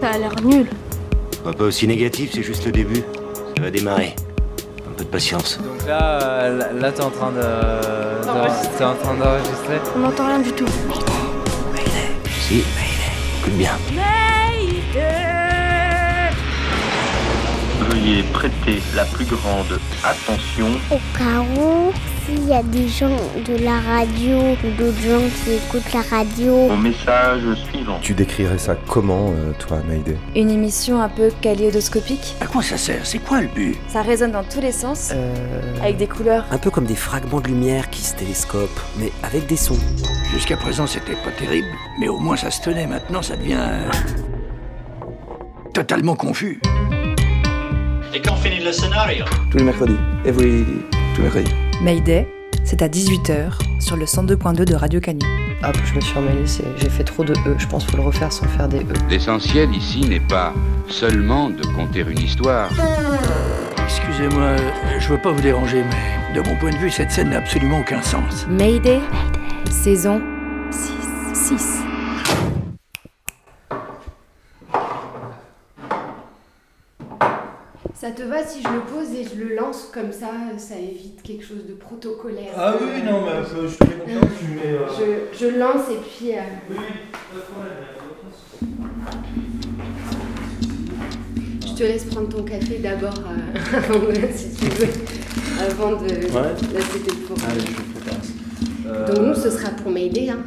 Ça a l'air nul. Pas, pas aussi négatif, c'est juste le début. Ça va démarrer. Un peu de patience. Donc là, euh, là, là, t'es en train de. D'enregistrer. T'es en train d'enregistrer. On n'entend rien du tout. Si, écoute bien. Veuillez prêter la plus grande attention. Au cas où, s'il y a des gens de la radio ou d'autres gens qui écoutent la radio, au message suivant. Tu décrirais ça comment, euh, toi, Maïdé Une émission un peu kaléidoscopique. À quoi ça sert? C'est quoi le but? Ça résonne dans tous les sens, Euh, avec des couleurs. un peu comme des fragments de lumière qui se télescopent, mais avec des sons. Jusqu'à présent, c'était pas terrible, mais au moins ça se tenait. Maintenant, ça devient. euh, totalement confus. Et quand finit le scénario? Tous les mercredis. Every... Tous les mercredis. Mayday, c'est à 18h sur le 102.2 de Radio Canu. Hop, je me suis emmêlée, c'est- j'ai fait trop de E. Je pense qu'il faut le refaire sans faire des E. L'essentiel ici n'est pas seulement de conter une histoire. Excusez-moi, je veux pas vous déranger, mais de mon point de vue, cette scène n'a absolument aucun sens. Mayday, saison 6. 6. Ça te va si je le pose et je le lance comme ça, ça évite quelque chose de protocolaire. Ah oui, non, mais je, je te fais confiance, tu mets. euh, Je, je lance et puis. euh, Oui, pas de problème. Je te laisse prendre ton café d'abord, euh, avant de- si tu veux, avant de. Ouais. Là, c'était pour. Allez, je. Euh, Donc, nous, ce sera pour m'aider. Hein.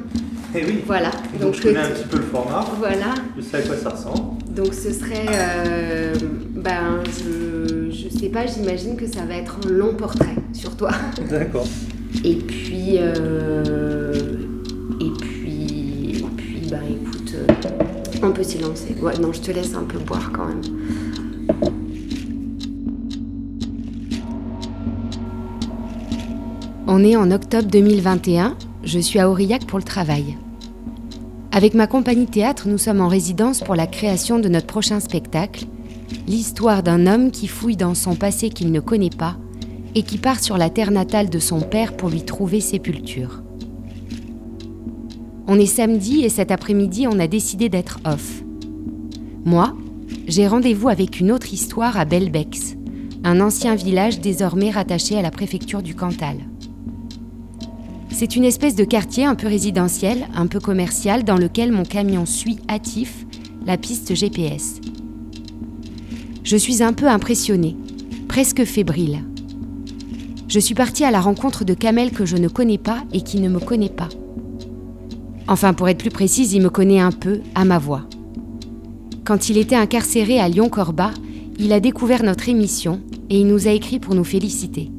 Eh oui. Voilà. Donc, je connais un petit peu le format. Voilà. Je sais à quoi ça ressemble. Donc, ce serait. euh, ben, je, je sais pas, j'imagine que ça va être un long portrait sur toi. D'accord. Et puis. euh, et puis. Et puis, ben, écoute, euh, on peut s'y lancer. Ouais, non, je te laisse un peu boire quand même. On est en octobre 2021, je suis à Aurillac pour le travail. Avec ma compagnie théâtre, nous sommes en résidence pour la création de notre prochain spectacle, l'histoire d'un homme qui fouille dans son passé qu'il ne connaît pas et qui part sur la terre natale de son père pour lui trouver sépulture. On est samedi et cet après-midi, on a décidé d'être off. Moi, j'ai rendez-vous avec une autre histoire à Belbex, un ancien village désormais rattaché à la préfecture du Cantal. C'est une espèce de quartier un peu résidentiel, un peu commercial, dans lequel mon camion suit hâtif la piste GPS. Je suis un peu impressionnée, presque fébrile. Je suis partie à la rencontre de Kamel que je ne connais pas et qui ne me connaît pas. Enfin, pour être plus précise, il me connaît un peu à ma voix. Quand il était incarcéré à Lyon-Corba, il a découvert notre émission et il nous a écrit pour nous féliciter.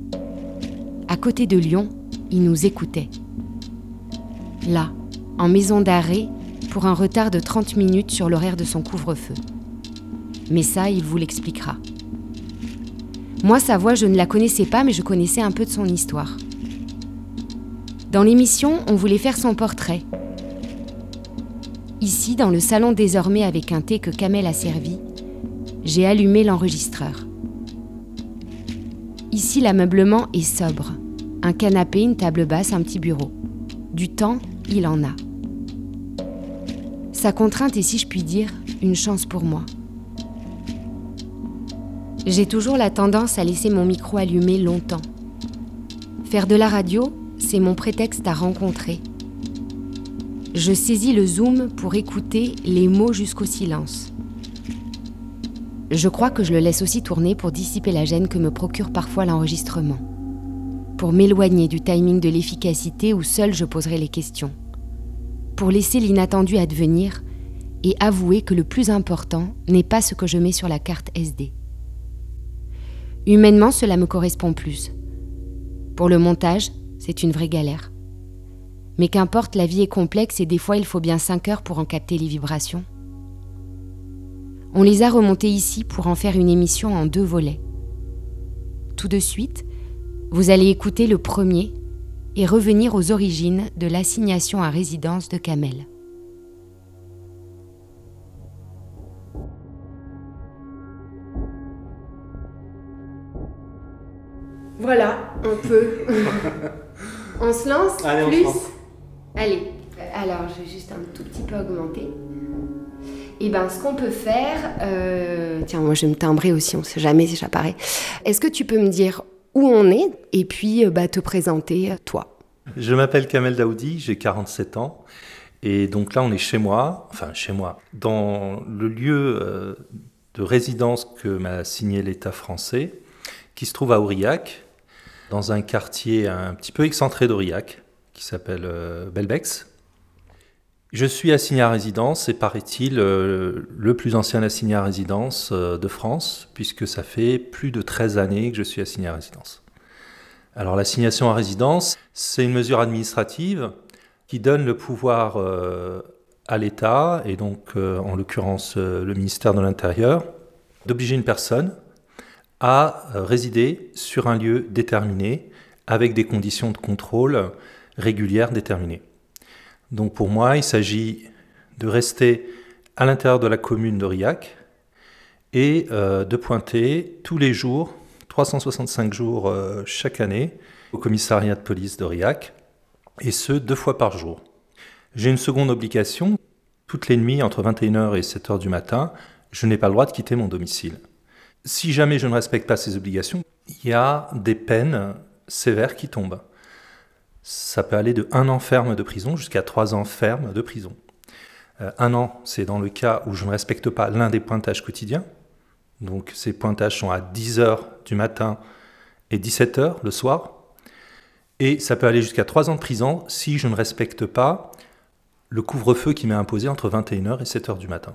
À côté de Lyon, il nous écoutait. Là, en maison d'arrêt, pour un retard de 30 minutes sur l'horaire de son couvre-feu. Mais ça, il vous l'expliquera. Moi, sa voix, je ne la connaissais pas, mais je connaissais un peu de son histoire. Dans l'émission, on voulait faire son portrait. Ici, dans le salon désormais avec un thé que Kamel a servi, j'ai allumé l'enregistreur. Ici, l'ameublement est sobre. Un canapé, une table basse, un petit bureau. Du temps, il en a. Sa contrainte est, si je puis dire, une chance pour moi. J'ai toujours la tendance à laisser mon micro allumé longtemps. Faire de la radio, c'est mon prétexte à rencontrer. Je saisis le zoom pour écouter les mots jusqu'au silence. Je crois que je le laisse aussi tourner pour dissiper la gêne que me procure parfois l'enregistrement. Pour m'éloigner du timing de l'efficacité où seul je poserai les questions. Pour laisser l'inattendu advenir et avouer que le plus important n'est pas ce que je mets sur la carte SD. Humainement, cela me correspond plus. Pour le montage, c'est une vraie galère. Mais qu'importe, la vie est complexe et des fois il faut bien 5 heures pour en capter les vibrations. On les a remontés ici pour en faire une émission en deux volets. Tout de suite, vous allez écouter le premier et revenir aux origines de l'assignation à résidence de Kamel. Voilà, on peut. on se lance Allez, on se plus lance. Allez, alors je vais juste un tout petit peu augmenter. Et ben, ce qu'on peut faire, euh, tiens, moi je vais me timbrer aussi, on ne sait jamais si j'apparais. Est-ce que tu peux me dire où on est et puis bah, te présenter toi Je m'appelle Kamel Daoudi, j'ai 47 ans. Et donc là, on est chez moi, enfin chez moi, dans le lieu euh, de résidence que m'a signé l'État français, qui se trouve à Aurillac, dans un quartier un petit peu excentré d'Aurillac, qui s'appelle euh, Belbex. Je suis assigné à résidence et paraît-il euh, le plus ancien assigné à résidence euh, de France, puisque ça fait plus de 13 années que je suis assigné à résidence. Alors l'assignation à résidence, c'est une mesure administrative qui donne le pouvoir euh, à l'État, et donc en l'occurrence le ministère de l'Intérieur, d'obliger une personne à résider sur un lieu déterminé avec des conditions de contrôle régulières déterminées. Donc pour moi, il s'agit de rester à l'intérieur de la commune d'Aurillac et euh, de pointer tous les jours, 365 jours euh, chaque année, au commissariat de police d'Aurillac, et ce, deux fois par jour. J'ai une seconde obligation, toutes les nuits, entre 21h et 7h du matin, je n'ai pas le droit de quitter mon domicile. Si jamais je ne respecte pas ces obligations, il y a des peines sévères qui tombent. Ça peut aller de un an ferme de prison jusqu'à trois ans ferme de prison. Euh, un an, c'est dans le cas où je ne respecte pas l'un des pointages quotidiens. Donc ces pointages sont à 10h du matin et 17h le soir. Et ça peut aller jusqu'à trois ans de prison si je ne respecte pas le couvre-feu qui m'est imposé entre 21h et 7h du matin.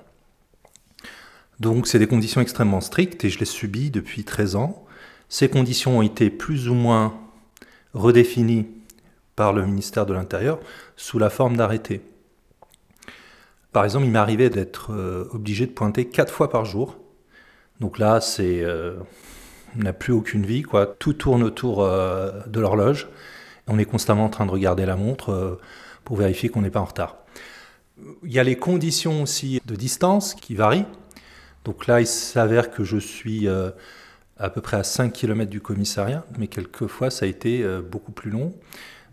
Donc c'est des conditions extrêmement strictes et je les subis depuis 13 ans. Ces conditions ont été plus ou moins redéfinies par le ministère de l'Intérieur sous la forme d'arrêtés. Par exemple, il arrivé d'être euh, obligé de pointer quatre fois par jour. Donc là, c'est, euh, on n'a plus aucune vie, quoi. Tout tourne autour euh, de l'horloge. On est constamment en train de regarder la montre euh, pour vérifier qu'on n'est pas en retard. Il y a les conditions aussi de distance qui varient. Donc là, il s'avère que je suis euh, à peu près à 5 km du commissariat, mais quelquefois ça a été euh, beaucoup plus long.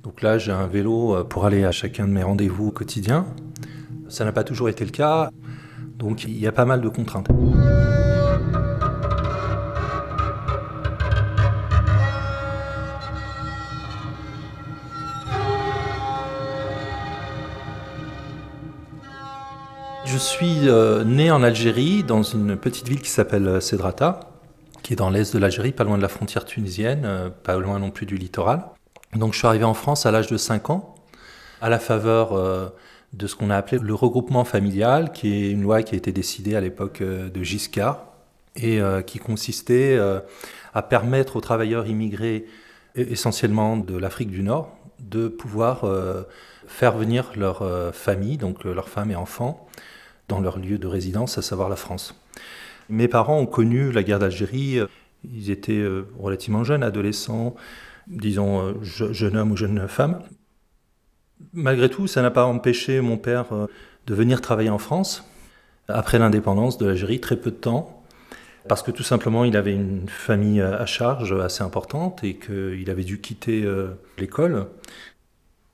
Donc là, j'ai un vélo euh, pour aller à chacun de mes rendez-vous quotidiens. Ça n'a pas toujours été le cas, donc il y a pas mal de contraintes. Je suis euh, né en Algérie, dans une petite ville qui s'appelle Cedrata, qui est dans l'est de l'Algérie, pas loin de la frontière tunisienne, euh, pas loin non plus du littoral. Donc je suis arrivé en France à l'âge de 5 ans, à la faveur euh, de ce qu'on a appelé le regroupement familial, qui est une loi qui a été décidée à l'époque euh, de Giscard, et euh, qui consistait à permettre aux travailleurs immigrés, e- essentiellement de l'Afrique du Nord, de pouvoir faire venir leur famille, donc leurs femmes et enfants, dans leur lieu de résidence, à savoir la France. Mes parents ont connu la guerre d'Algérie, ils étaient relativement jeunes, adolescents, disons euh, je- jeune homme ou jeune femme. Malgré tout, ça n'a pas empêché mon père euh, de venir travailler en France après l'indépendance de l'Algérie, très peu de temps, parce que tout simplement il avait une famille à charge assez importante et qu'il avait dû quitter euh, l'école.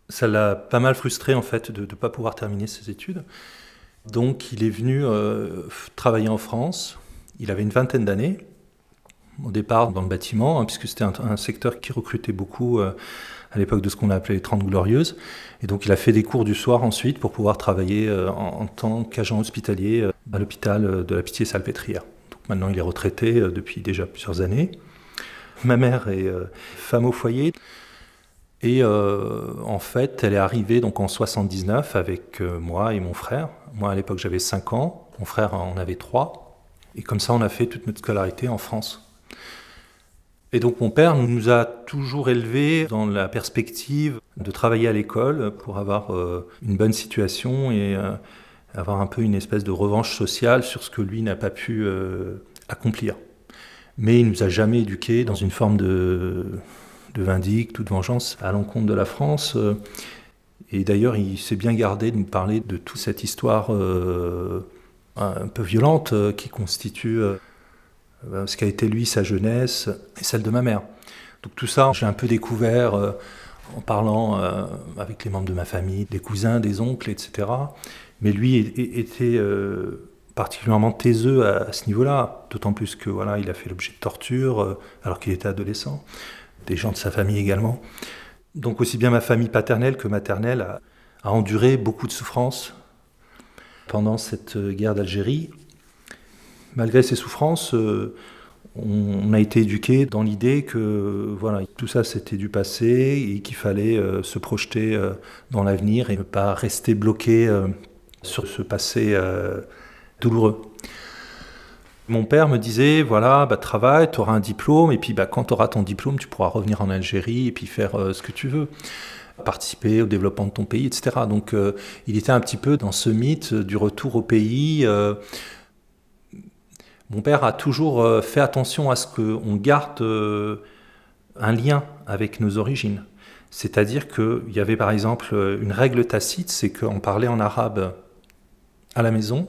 Ça l'a pas mal frustré en fait de ne pas pouvoir terminer ses études. Donc il est venu travailler en France. Il avait une vingtaine d'années, au départ dans le bâtiment, hein, puisque c'était un, secteur qui recrutait beaucoup euh, à l'époque de ce qu'on a appelé les 30 Glorieuses. Et donc il a fait des cours du soir ensuite pour pouvoir travailler euh, en, tant qu'agent hospitalier euh, à l'hôpital de la Pitié-Salpêtrière. Donc maintenant il est retraité depuis déjà plusieurs années. Ma mère est femme au foyer. Et en fait, elle est arrivée donc en 79 avec moi et mon frère. Moi, à l'époque, j'avais 5 ans. Mon frère en avait 3. Et comme ça, on a fait toute notre scolarité en France. Et donc, mon père nous a toujours élevés dans la perspective de travailler à l'école pour avoir euh, une bonne situation et euh, avoir un peu une espèce de revanche sociale sur ce que lui n'a pas pu euh, accomplir. Mais il nous a jamais éduqués dans une forme de, de vindicte ou de vengeance à l'encontre de la France. Et d'ailleurs, il s'est bien gardé de nous parler de toute cette histoire un peu violente qui constitue ce qu'a été lui, sa jeunesse et celle de ma mère. Donc tout ça, j'ai un peu découvert euh, en parlant euh, avec les membres de ma famille, des cousins, des oncles, etc. Mais lui était euh, particulièrement taiseux à, ce niveau-là, d'autant plus que voilà, il a fait l'objet de torture alors qu'il était adolescent, des gens de sa famille également. Donc aussi bien ma famille paternelle que maternelle a enduré beaucoup de souffrances pendant cette guerre d'Algérie. Malgré ces souffrances, on a été éduqué dans l'idée que voilà, tout ça c'était du passé et qu'il fallait euh, se projeter euh, dans l'avenir et ne pas rester bloqué euh, sur ce passé douloureux. Mon père me disait voilà, bah, travaille, tu auras un diplôme, et puis bah, quand tu auras ton diplôme, tu pourras revenir en Algérie et puis faire ce que tu veux, participer au développement de ton pays, etc. Donc il était un petit peu dans ce mythe du retour au pays mon père a toujours euh, fait attention à ce qu'on garde euh, un lien avec nos origines. C'est-à-dire qu'il y avait par exemple une règle tacite, c'est qu'on parlait en arabe à la maison,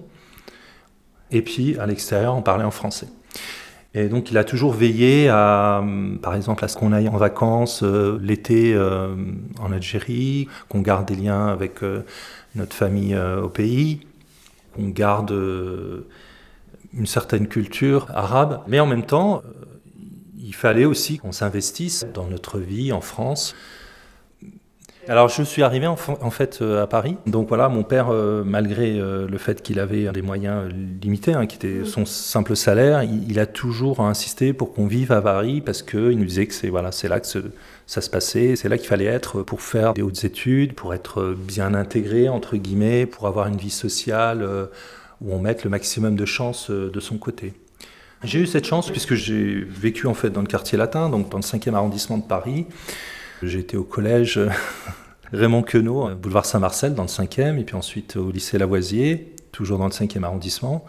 et puis à l'extérieur, on parlait en français. Et donc il a toujours veillé à, par exemple, à ce qu'on aille en vacances euh, l'été en Algérie, qu'on garde des liens avec notre famille au pays, qu'on garde une certaine culture arabe, mais en même temps, euh, il fallait aussi qu'on s'investisse dans notre vie en France. Alors je suis arrivé en, fait euh, à Paris, donc voilà, mon père, euh, malgré le fait qu'il avait des moyens limités, hein, qui était son simple salaire, il, a toujours insisté pour qu'on vive à Paris parce qu'il nous disait que c'est voilà, c'est là que ça se passait, c'est là qu'il fallait être pour faire des hautes études, pour être bien intégré entre guillemets, pour avoir une vie sociale où on met le maximum de chance euh, de son côté. J'ai eu cette chance puisque j'ai vécu en fait dans le quartier latin, donc dans le 5e arrondissement de Paris. J'ai été au collège Raymond Queneau, euh, boulevard Saint-Marcel dans le 5e, et puis ensuite au lycée Lavoisier, toujours dans le 5e arrondissement.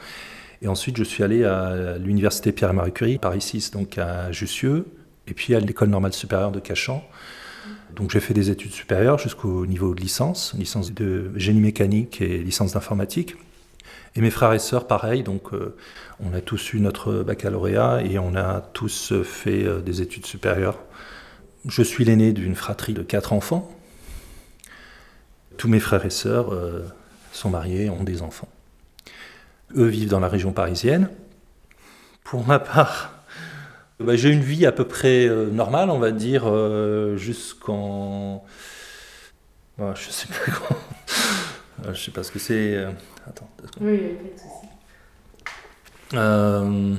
Et ensuite, je suis allé à l'université Pierre-Marie Curie, Paris 6, donc à Jussieu, et puis à l'école normale supérieure de Cachan. Donc j'ai fait des études supérieures jusqu'au niveau de licence, licence de génie mécanique et licence d'informatique. Et mes frères et sœurs, pareil, donc euh, on a tous eu notre baccalauréat et on a tous fait euh, des études supérieures. Je suis l'aîné d'une fratrie de quatre enfants. Tous mes frères et sœurs euh, sont mariés, ont des enfants. Eux vivent dans la région parisienne. Pour ma part, bah, j'ai une vie à peu près normale, on va dire, jusqu'en... Bah, je sais pas quoi. je sais pas ce que c'est. Attends, Oui, pas de souci. Euh...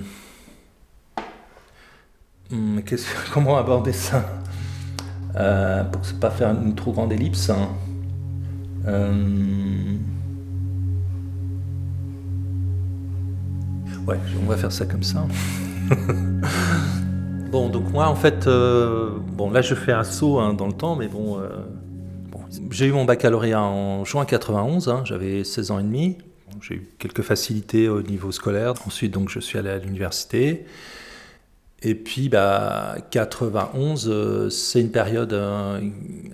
Hmm, comment aborder ça euh, Pour ne pas faire une trop grande ellipse. Hein. Euh... Ouais, on va faire ça comme ça. bon, donc moi, en fait, euh, bon, là, je fais un saut hein, dans le temps, mais bon, euh, j'ai eu mon baccalauréat en juin 91, hein, j'avais 16 ans et demi. J'ai eu quelques facilités au niveau scolaire. Ensuite, donc, je suis allé à l'université. Et puis, bah, 91, euh, c'est une période euh,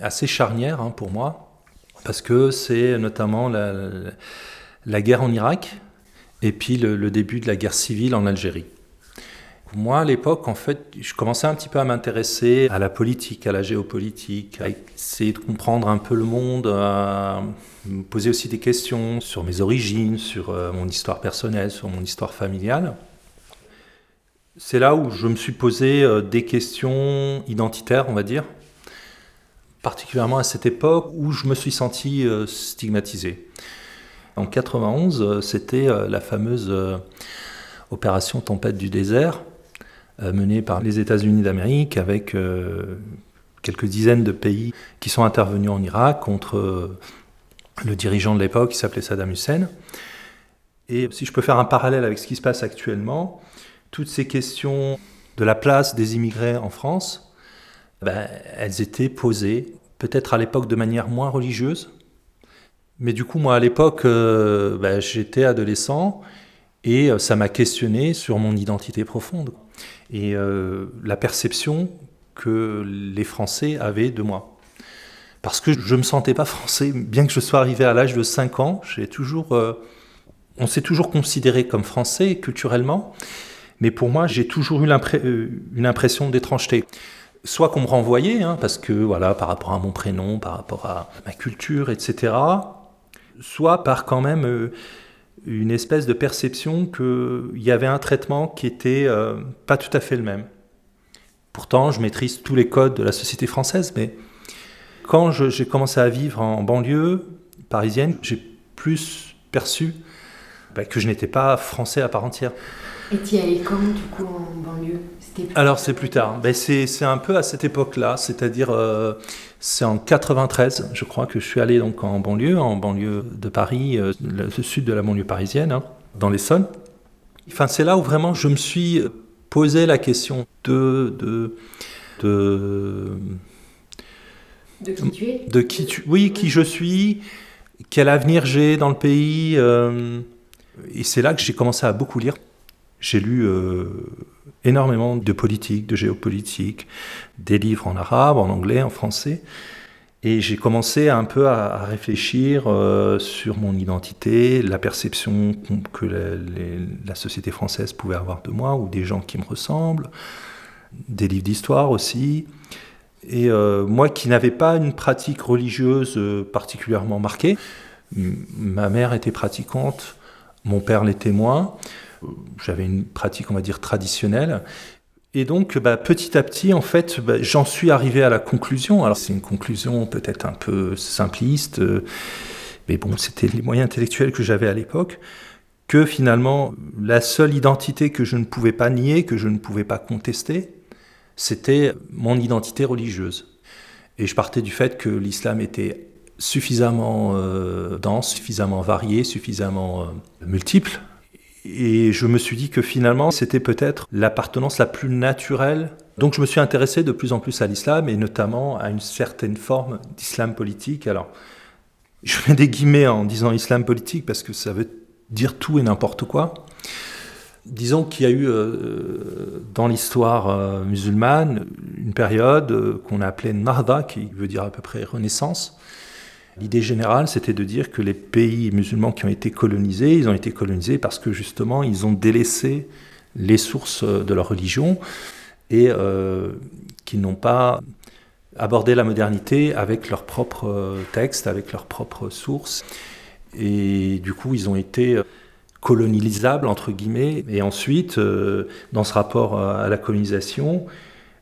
assez charnière hein, pour moi, parce que c'est notamment la, guerre en Irak et puis le début de la guerre civile en Algérie. Moi, à l'époque, en fait, je commençais un petit peu à m'intéresser à la politique, à la géopolitique, à essayer de comprendre un peu le monde, à me poser aussi des questions sur mes origines, sur euh, mon histoire personnelle, sur mon histoire familiale. C'est là où je me suis posé euh, des questions identitaires, on va dire, particulièrement à cette époque où je me suis senti euh, stigmatisé. En 91, c'était la fameuse opération Tempête du désert, menée par les États-Unis d'Amérique avec euh, quelques dizaines de pays qui sont intervenus en Irak contre euh, le dirigeant de l'époque qui s'appelait Saddam Hussein. Et si je peux faire un parallèle avec ce qui se passe actuellement, toutes ces questions de la place des immigrés en France, ben, elles étaient posées peut-être à l'époque de manière moins religieuse. Mais du coup, moi, à l'époque, ben, j'étais adolescent et ça m'a questionné sur mon identité profonde et euh, la perception que les Français avaient de moi. Parce que je ne me sentais pas français, bien que je sois arrivé à l'âge de 5 ans, j'ai toujours, euh, on s'est toujours considéré comme français culturellement, mais pour moi j'ai toujours eu euh, une impression d'étrangeté. Soit qu'on me renvoyait, hein, parce que voilà, par rapport à mon prénom, par rapport à ma culture, etc. Soit par quand même une espèce de perception qu'il y avait un traitement qui était euh, pas tout à fait le même. Pourtant, je maîtrise tous les codes de la société française, mais quand j'ai commencé à vivre en banlieue parisienne, j'ai plus perçu bah, que je n'étais pas français à part entière. Et tu y allais quand, du coup, en banlieue? Alors, c'est plus tard. Ben, c'est un peu à cette époque-là, c'est-à-dire, euh, c'est en 93, je crois, que je suis allé donc en banlieue, en banlieue de Paris, euh, le, sud de la banlieue parisienne, hein, dans l'Essonne. Enfin, c'est là où vraiment je me suis posé la question de... de, de de qui tu es? De qui tu... Oui, qui je suis, quel avenir j'ai dans le pays. Euh, et c'est là que j'ai commencé à beaucoup lire. J'ai lu euh, énormément de politique, de géopolitique, des livres en arabe, en anglais, en français. Et j'ai commencé un peu à, réfléchir euh, sur mon identité, la perception que la, société française pouvait avoir de moi, ou des gens qui me ressemblent, des livres d'histoire aussi. Et euh, moi qui n'avais pas une pratique religieuse particulièrement marquée, ma mère était pratiquante, mon père l'était moins. J'avais une pratique, on va dire, traditionnelle. Et donc, bah, petit à petit, en fait, bah, j'en suis arrivé à la conclusion. Alors, c'est une conclusion peut-être un peu simpliste, euh, mais bon, c'était les moyens intellectuels que j'avais à l'époque, que finalement, la seule identité que je ne pouvais pas nier, que je ne pouvais pas contester, c'était mon identité religieuse. Et je partais du fait que l'islam était suffisamment euh, dense, suffisamment varié, suffisamment euh, multiple. Et je me suis dit que finalement, c'était peut-être l'appartenance la plus naturelle. Donc je me suis intéressé de plus en plus à l'islam et notamment à une certaine forme d'islam politique. Alors, je mets des guillemets en disant islam politique parce que ça veut dire tout et n'importe quoi. Disons qu'il y a eu euh, dans l'histoire musulmane une période qu'on a appelée Nahda, qui veut dire à peu près renaissance, L'idée générale, c'était de dire que les pays musulmans qui ont été colonisés, ils ont été colonisés parce que justement, ils ont délaissé les sources de leur religion et euh, qu'ils n'ont pas abordé la modernité avec leurs propres textes, avec leurs propres sources. Et du coup, ils ont été colonisables, entre guillemets. Et ensuite, euh, dans ce rapport à la colonisation,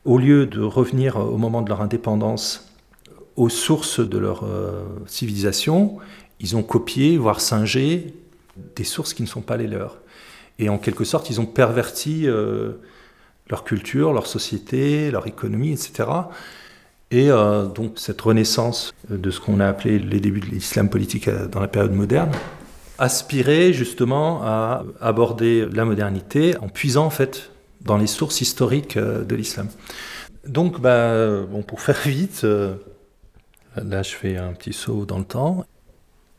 au lieu de revenir au moment de leur indépendance aux sources de leur euh, civilisation, ils ont copié, voire singé, des sources qui ne sont pas les leurs. Et en quelque sorte, ils ont perverti euh, leur culture, leur société, leur économie, etc. Et euh, donc cette renaissance de ce qu'on a appelé les débuts de l'islam politique dans la période moderne aspirait justement à aborder la modernité en puisant en fait dans les sources historiques de l'islam. Donc, bah, bon, pour faire vite, Là, je fais un petit saut dans le temps.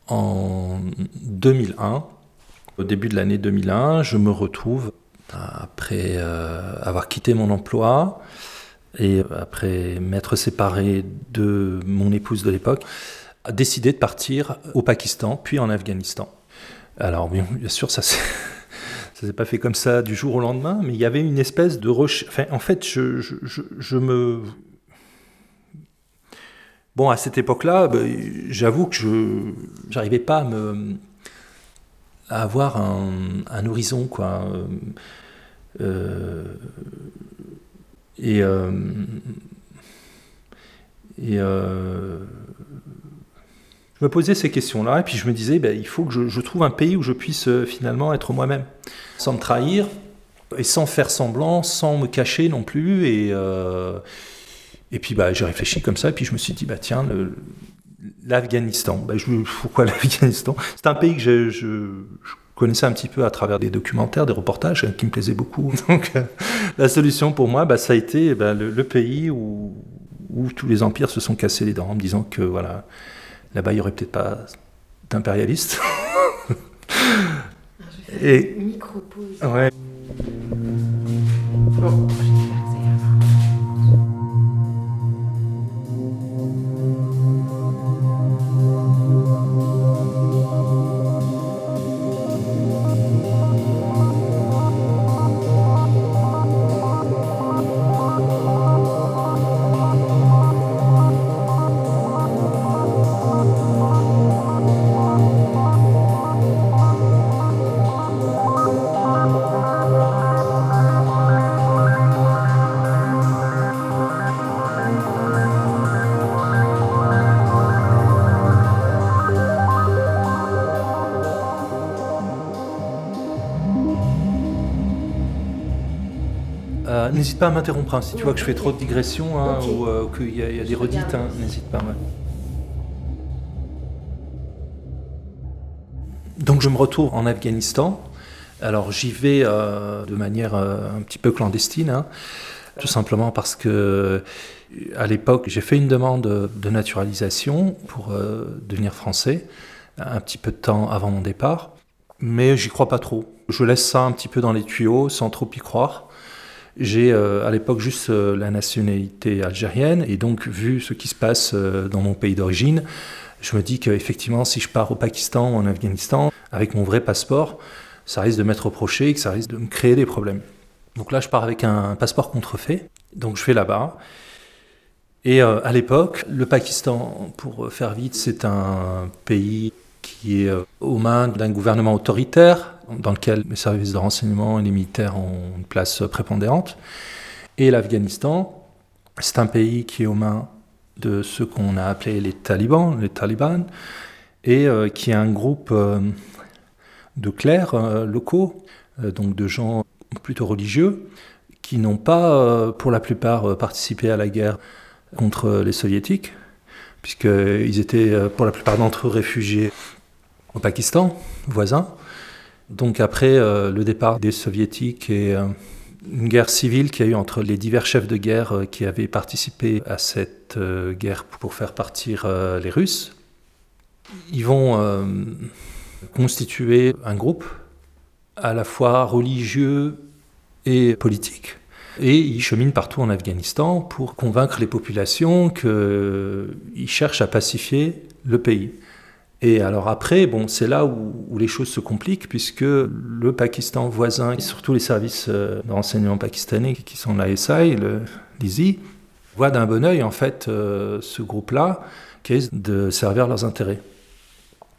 En 2001, au début de l'année 2001, je me retrouve, après euh, avoir quitté mon emploi et après m'être séparé de mon épouse de l'époque, à décider de partir au Pakistan, puis en Afghanistan. Alors, bien, sûr, ça s'est. Ça s'est pas fait comme ça du jour au lendemain, mais il y avait une espèce de recherche. En fait, je me Bon, à cette époque-là, bah, j'avoue que je n'arrivais pas à, me, avoir un, horizon, quoi. Euh, et euh, et euh, je me posais ces questions-là, et puis je me disais, ben, il faut que je, je, trouve un pays où je puisse finalement être moi-même, sans me trahir, et sans faire semblant, sans me cacher non plus, et et puis bah, j'ai réfléchi comme ça, et puis je me suis dit, bah, tiens, l'Afghanistan. Bah, pourquoi l'Afghanistan? C'est un pays que je, je, connaissais un petit peu à travers des documentaires, des reportages qui me plaisaient beaucoup. Donc euh, la solution pour moi, bah, ça a été bah, le, pays où, où, tous les empires se sont cassés les dents en me disant que voilà, là-bas, il n'y aurait peut-être pas d'impérialistes. et micro-pause. Ouais. Bon. N'hésite pas à m'interrompre hein, si tu vois que je fais trop de digressions hein, ou euh, qu'il y, y, a des redites, hein, n'hésite pas. Ouais. Donc je me retrouve en Afghanistan. Alors j'y vais euh, de manière euh, un petit peu clandestine, tout simplement parce que à l'époque j'ai fait une demande de naturalisation pour devenir français, un petit peu de temps avant mon départ, mais j'y crois pas trop. Je laisse ça un petit peu dans les tuyaux sans trop y croire. J'ai euh, à l'époque juste euh, la nationalité algérienne et donc vu ce qui se passe euh, dans mon pays d'origine, je me dis qu'effectivement si je pars au Pakistan ou en Afghanistan avec mon vrai passeport, ça risque de m'être reproché et que ça risque de me créer des problèmes. Donc là je pars avec un passeport contrefait, donc je vais là-bas. Et à l'époque, le Pakistan, pour faire vite, c'est un pays qui est aux mains d'un gouvernement autoritaire dans lequel les services de renseignement et les militaires ont une place prépondérante. Et l'Afghanistan, c'est un pays qui est aux mains de ceux qu'on a appelés les talibans, les talibans, et euh, qui est un groupe euh, de clercs euh, locaux, donc de gens plutôt religieux, qui n'ont pas, pour la plupart, participé à la guerre contre les soviétiques, puisqu'ils étaient pour la plupart d'entre eux réfugiés au Pakistan, voisin. Donc après euh, le départ des soviétiques et euh, une guerre civile qu'il y a eu entre les divers chefs de guerre euh, qui avaient participé à cette guerre pour faire partir les Russes, ils vont constituer un groupe à la fois religieux et politique. Et ils cheminent partout en Afghanistan pour convaincre les populations qu'ils cherchent à pacifier le pays. Et alors après, bon, c'est là où, les choses se compliquent, puisque le Pakistan voisin, et surtout les services de renseignement pakistanais, qui sont l'ISI, l'ISI, voient d'un bon oeil, en fait, euh, ce groupe-là, qui est de servir leurs intérêts.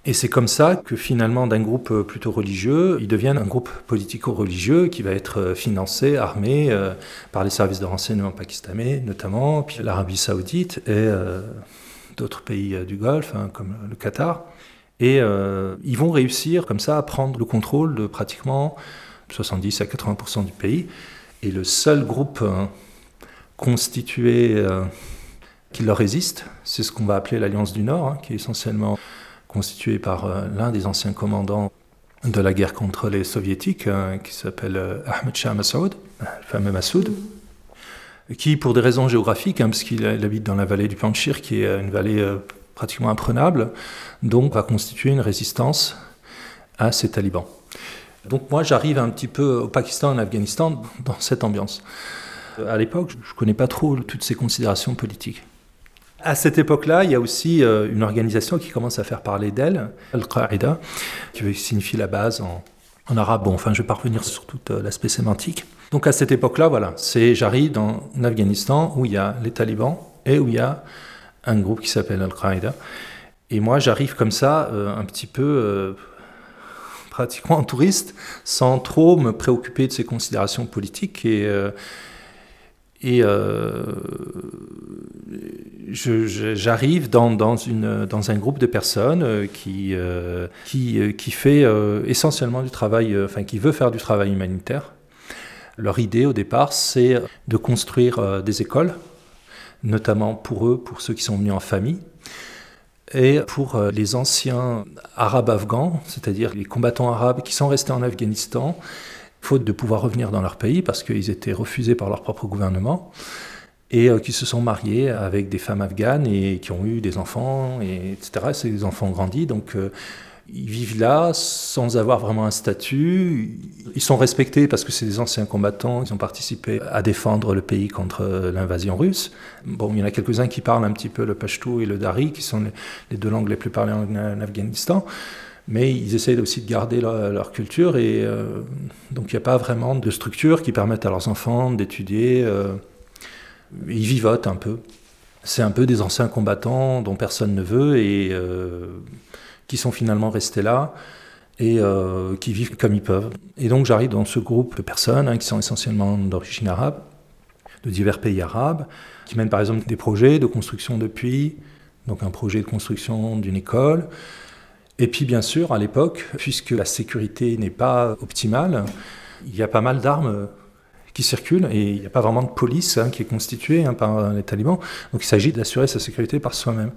Et c'est comme ça que finalement, d'un groupe plutôt religieux, ils deviennent un groupe politico-religieux qui va être financé, armé euh, par les services de renseignement pakistanais, notamment, puis l'Arabie saoudite et euh, d'autres pays du Golfe, hein, comme le Qatar. Et euh, ils vont réussir comme ça à prendre le contrôle de pratiquement 70 à 80% du pays. Et le seul groupe euh, constitué euh, qui leur résiste, c'est ce qu'on va appeler l'Alliance du Nord, hein, qui est essentiellement constitué par l'un des anciens commandants de la guerre contre les soviétiques, qui s'appelle Ahmed Shah Massoud, le fameux Massoud, qui, pour des raisons géographiques, hein, parce qu'il habite dans la vallée du Panchir, qui est une vallée pratiquement imprenable, donc va constituer une résistance à ces talibans. Donc moi j'arrive un petit peu au Pakistan, en Afghanistan, dans cette ambiance. À l'époque, je ne connais pas trop toutes ces considérations politiques. À cette époque-là, il y a aussi euh, une organisation qui commence à faire parler d'elle, Al-Qaïda, qui signifie la base en, en arabe. Bon, enfin, je ne vais pas revenir sur tout euh, l'aspect sémantique. Donc à cette époque-là, voilà, c'est j'arrive dans l'Afghanistan où il y a les talibans et où il y a un groupe qui s'appelle Al-Qaïda. Et moi, j'arrive comme ça, euh, un petit peu euh, pratiquement en touriste, sans trop me préoccuper de ces considérations politiques. Et, euh, j'arrive dans, dans un groupe de personnes qui, qui, qui fait essentiellement du travail, enfin qui veut faire du travail humanitaire. Leur idée au départ, c'est de construire des écoles notamment pour eux, pour ceux qui sont venus en famille, et pour euh, les anciens arabes afghans, c'est-à-dire les combattants arabes qui sont restés en Afghanistan, faute de pouvoir revenir dans leur pays parce qu'ils étaient refusés par leur propre gouvernement, et euh, qui se sont mariés avec des femmes afghanes et qui ont eu des enfants, et, etc. Ces enfants ont grandi, donc euh, ils vivent là sans avoir vraiment un statut. Ils sont respectés parce que c'est des anciens combattants. Ils ont participé à défendre le pays contre l'invasion russe. Bon, il y en a quelques-uns qui parlent un petit peu le pashto et le dari, qui sont les deux langues les plus parlées en, Afghanistan. Mais ils essayent aussi de garder leur, leur culture et euh, donc il n'y a pas vraiment de structure qui permette à leurs enfants d'étudier. Euh, ils vivotent un peu. C'est un peu des anciens combattants dont personne ne veut et euh, qui sont finalement restés là et euh, qui vivent comme ils peuvent. Et donc j'arrive dans ce groupe de personnes hein, qui sont essentiellement d'origine arabe, de divers pays arabes, qui mènent par exemple des projets de construction de puits, donc un projet de construction d'une école. Et puis bien sûr, à l'époque, puisque la sécurité n'est pas optimale, il y a pas mal d'armes qui circulent et il n'y a pas vraiment de police hein, qui est constituée hein, par les talibans. Donc il s'agit d'assurer sa sécurité par soi-même.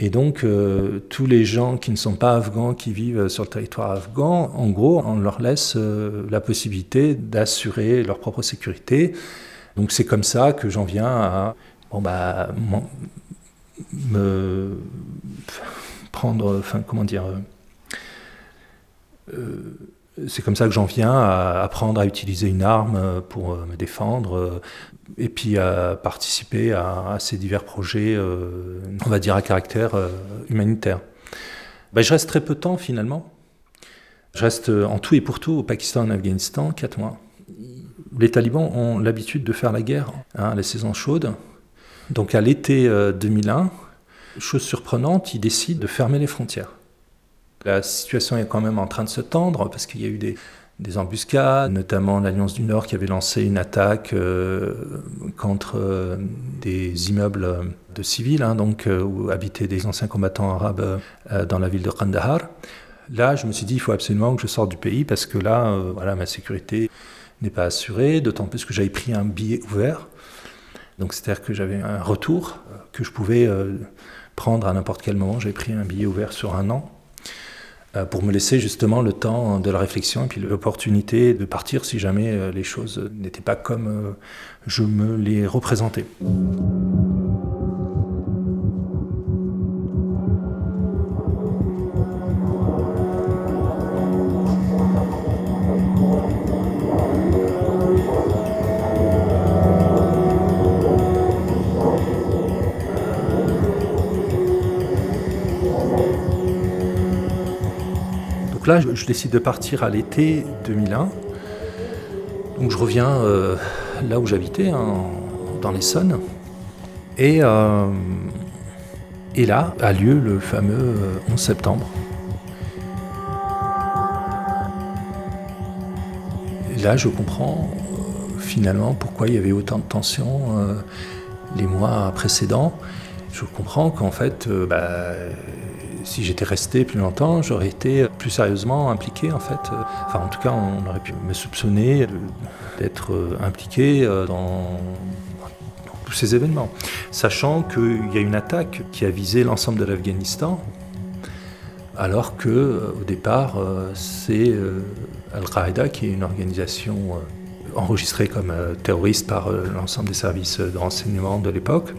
Et donc, euh, tous les gens qui ne sont pas afghans, qui vivent sur le territoire afghan, en gros, on leur laisse euh, la possibilité d'assurer leur propre sécurité. Donc, c'est comme ça que j'en viens à bah, me prendre, enfin, comment dire, euh, c'est comme ça que j'en viens à apprendre à utiliser une arme pour me défendre et puis à participer à, ces divers projets, euh, on va dire à caractère euh, humanitaire. Ben, je reste très peu de temps finalement. Je reste en tout et pour tout au Pakistan et en Afghanistan, 4 mois. Les talibans ont l'habitude de faire la guerre, hein, les saisons chaudes. Donc à l'été 2001, euh, chose surprenante, ils décident de fermer les frontières. La situation est quand même en train de se tendre parce qu'il y a eu des, des embuscades, notamment l'Alliance du Nord qui avait lancé une attaque euh, contre euh, des immeubles de civils, hein, donc, euh, où habitaient des anciens combattants arabes dans la ville de Kandahar. Là, je me suis dit, il faut absolument que je sorte du pays parce que là, voilà, ma sécurité n'est pas assurée, d'autant plus que j'avais pris un billet ouvert. Donc, c'est-à-dire que j'avais un retour que je pouvais prendre à n'importe quel moment. J'avais pris un billet ouvert sur un an. Euh, pour me laisser justement le temps de la réflexion et puis l'opportunité de partir si jamais euh, les choses n'étaient pas comme euh, je me les représentais. Là, je, décide de partir à l'été 2001. Donc je reviens euh, là où j'habitais, hein, dans l'Essonne. Et, euh, et là a lieu le fameux 11 euh, septembre. Et là, je comprends finalement pourquoi il y avait autant de tensions les mois précédents. Je comprends qu'en fait, bah, si j'étais resté plus longtemps, j'aurais été plus sérieusement impliqué en fait. Enfin, en tout cas, on aurait pu me soupçonner d'être impliqué euh, dans, tous ces événements. Sachant qu'il y a une attaque qui a visé l'ensemble de l'Afghanistan, alors que euh, au départ, euh, c'est Al-Qaïda qui est une organisation enregistrée comme terroriste par l'ensemble des services de renseignement de l'époque.